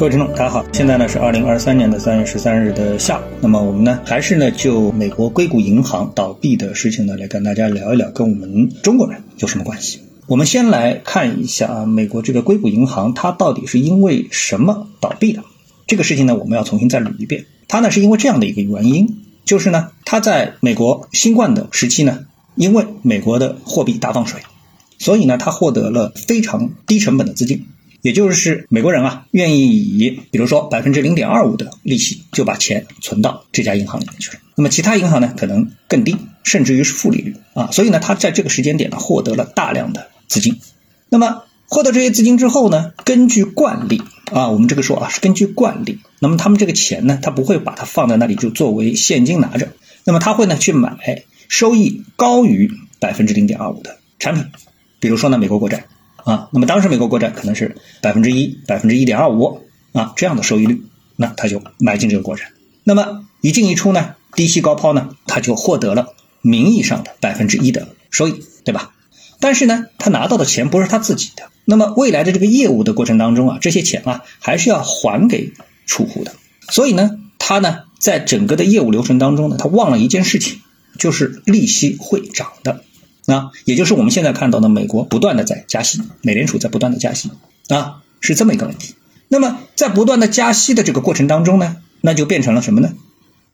各位听众，大家好，现在呢是二零二三年的三月十三日的下午。那么我们呢还是呢就美国硅谷银行倒闭的事情呢来跟大家聊一聊，跟我们中国人有什么关系？我们先来看一下啊，美国这个硅谷银行它到底是因为什么倒闭的？这个事情呢我们要重新再捋一遍。它呢是因为这样的一个原因，就是呢它在美国新冠的时期呢，因为美国的货币大放水，所以呢它获得了非常低成本的资金。也就是美国人啊，愿意以比如说百分之零点二五的利息就把钱存到这家银行里面去了。那么其他银行呢，可能更低，甚至于是负利率啊。所以呢，他在这个时间点呢，获得了大量的资金。那么获得这些资金之后呢，根据惯例啊，我们这个说啊是根据惯例，那么他们这个钱呢，他不会把它放在那里就作为现金拿着，那么他会呢去买收益高于百分之零点二五的产品，比如说呢美国国债。啊，那么当时美国国债可能是百分之一、百分之一点二五啊这样的收益率，那他就买进这个国债。那么一进一出呢，低息高抛呢，他就获得了名义上的百分之一的收益，对吧？但是呢，他拿到的钱不是他自己的。那么未来的这个业务的过程当中啊，这些钱啊还是要还给储户的。所以呢，他呢在整个的业务流程当中呢，他忘了一件事情，就是利息会涨的。啊，也就是我们现在看到的，美国不断的在加息，美联储在不断的加息，啊，是这么一个问题。那么在不断的加息的这个过程当中呢，那就变成了什么呢？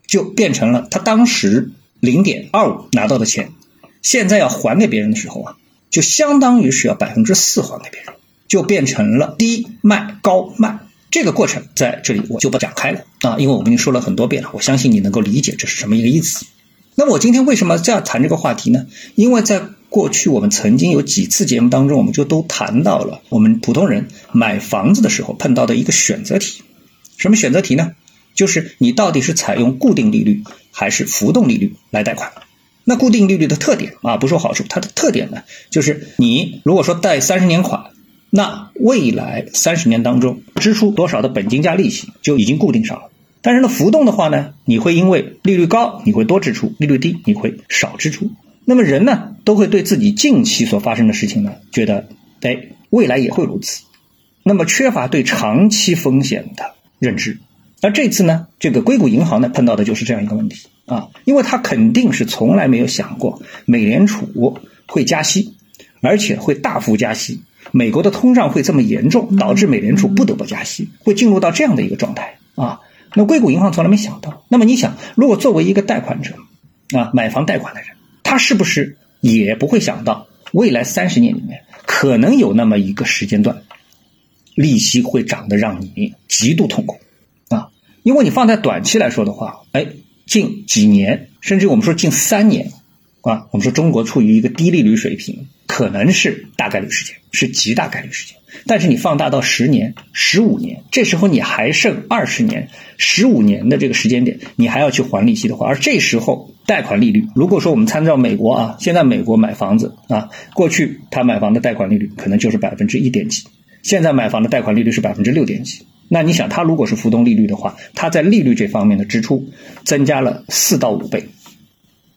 就变成了他当时零点二五拿到的钱，现在要还给别人的时候啊，就相当于是要百分之四还给别人，就变成了低卖高卖。这个过程在这里我就不展开了啊，因为我们已经说了很多遍了，我相信你能够理解这是什么一个意思。那么我今天为什么这样谈这个话题呢？因为在过去我们曾经有几次节目当中，我们就都谈到了我们普通人买房子的时候碰到的一个选择题。什么选择题呢？就是你到底是采用固定利率还是浮动利率来贷款？那固定利率的特点啊，不说好处，它的特点呢，就是你如果说贷三十年款，那未来三十年当中支出多少的本金加利息就已经固定上了。但是呢，浮动的话呢，你会因为利率高，你会多支出；利率低，你会少支出。那么人呢，都会对自己近期所发生的事情呢，觉得，哎，未来也会如此。那么缺乏对长期风险的认知。而这次呢，这个硅谷银行呢，碰到的就是这样一个问题啊，因为他肯定是从来没有想过美联储会加息，而且会大幅加息，美国的通胀会这么严重，导致美联储不得不加息，会进入到这样的一个状态啊。那硅谷银行从来没想到。那么你想，如果作为一个贷款者，啊，买房贷款的人，他是不是也不会想到未来三十年里面可能有那么一个时间段，利息会涨得让你极度痛苦啊？因为你放在短期来说的话，哎，近几年，甚至我们说近三年，啊，我们说中国处于一个低利率水平，可能是大概率事件，是极大概率事件。但是你放大到十年、十五年，这时候你还剩二十年、十五年的这个时间点，你还要去还利息的话，而这时候贷款利率，如果说我们参照美国啊，现在美国买房子啊，过去他买房的贷款利率可能就是百分之一点几，现在买房的贷款利率是百分之六点几。那你想，他如果是浮动利率的话，他在利率这方面的支出增加了四到五倍，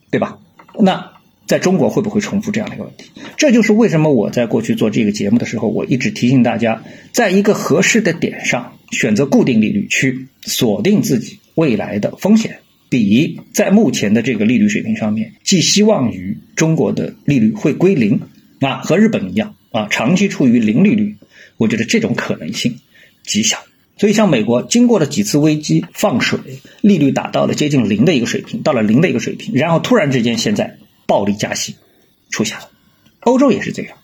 对吧？那。在中国会不会重复这样的一个问题？这就是为什么我在过去做这个节目的时候，我一直提醒大家，在一个合适的点上选择固定利率去锁定自己未来的风险，比在目前的这个利率水平上面寄希望于中国的利率会归零啊，和日本一样啊，长期处于零利率，我觉得这种可能性极小。所以，像美国经过了几次危机放水，利率达到了接近零的一个水平，到了零的一个水平，然后突然之间现在。暴力加息出现了，欧洲也是这样，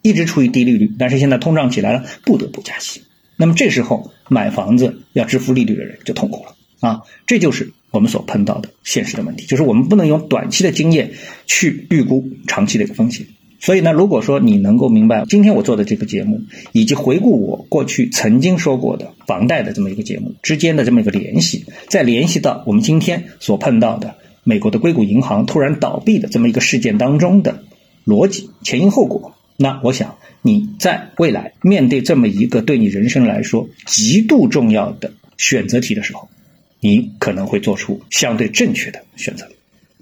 一直处于低利率，但是现在通胀起来了，不得不加息。那么这时候买房子要支付利率的人就痛苦了啊！这就是我们所碰到的现实的问题，就是我们不能用短期的经验去预估长期的一个风险。所以呢，如果说你能够明白今天我做的这个节目，以及回顾我过去曾经说过的房贷的这么一个节目之间的这么一个联系，再联系到我们今天所碰到的。美国的硅谷银行突然倒闭的这么一个事件当中的逻辑前因后果，那我想你在未来面对这么一个对你人生来说极度重要的选择题的时候，你可能会做出相对正确的选择。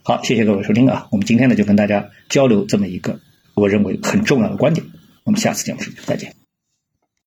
好，谢谢各位收听啊，我们今天呢就跟大家交流这么一个我认为很重要的观点，我们下次节目再见。